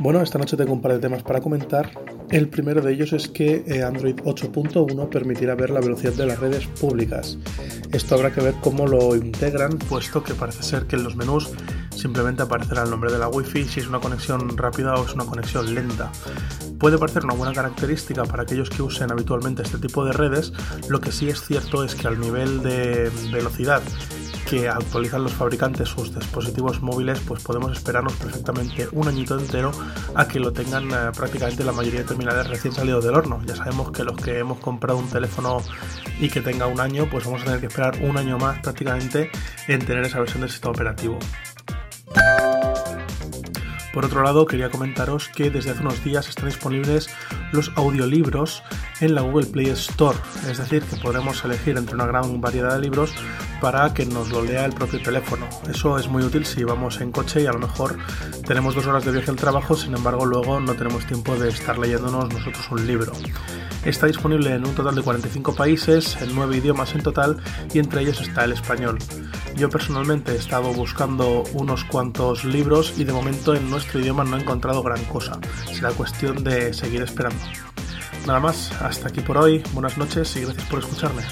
Bueno, esta noche tengo un par de temas para comentar. El primero de ellos es que eh, Android 8.1 permitirá ver la velocidad de las redes públicas. Esto habrá que ver cómo lo integran, puesto que parece ser que en los menús simplemente aparecerá el nombre de la Wi-Fi si es una conexión rápida o es una conexión lenta. Puede parecer una buena característica para aquellos que usen habitualmente este tipo de redes, lo que sí es cierto es que al nivel de velocidad que actualizan los fabricantes sus dispositivos móviles, pues podemos esperarnos perfectamente un añito entero a que lo tengan eh, prácticamente la mayoría de terminales recién salidos del horno. Ya sabemos que los que hemos comprado un teléfono y que tenga un año, pues vamos a tener que esperar un año más prácticamente en tener esa versión del sistema operativo. Por otro lado, quería comentaros que desde hace unos días están disponibles los audiolibros en la Google Play Store, es decir, que podremos elegir entre una gran variedad de libros para que nos lo lea el propio teléfono. Eso es muy útil si vamos en coche y a lo mejor tenemos dos horas de viaje al trabajo, sin embargo luego no tenemos tiempo de estar leyéndonos nosotros un libro. Está disponible en un total de 45 países, en 9 idiomas en total y entre ellos está el español. Yo personalmente he estado buscando unos cuantos libros y de momento en nuestro idioma no he encontrado gran cosa. Será cuestión de seguir esperando. Nada más, hasta aquí por hoy, buenas noches y gracias por escucharme.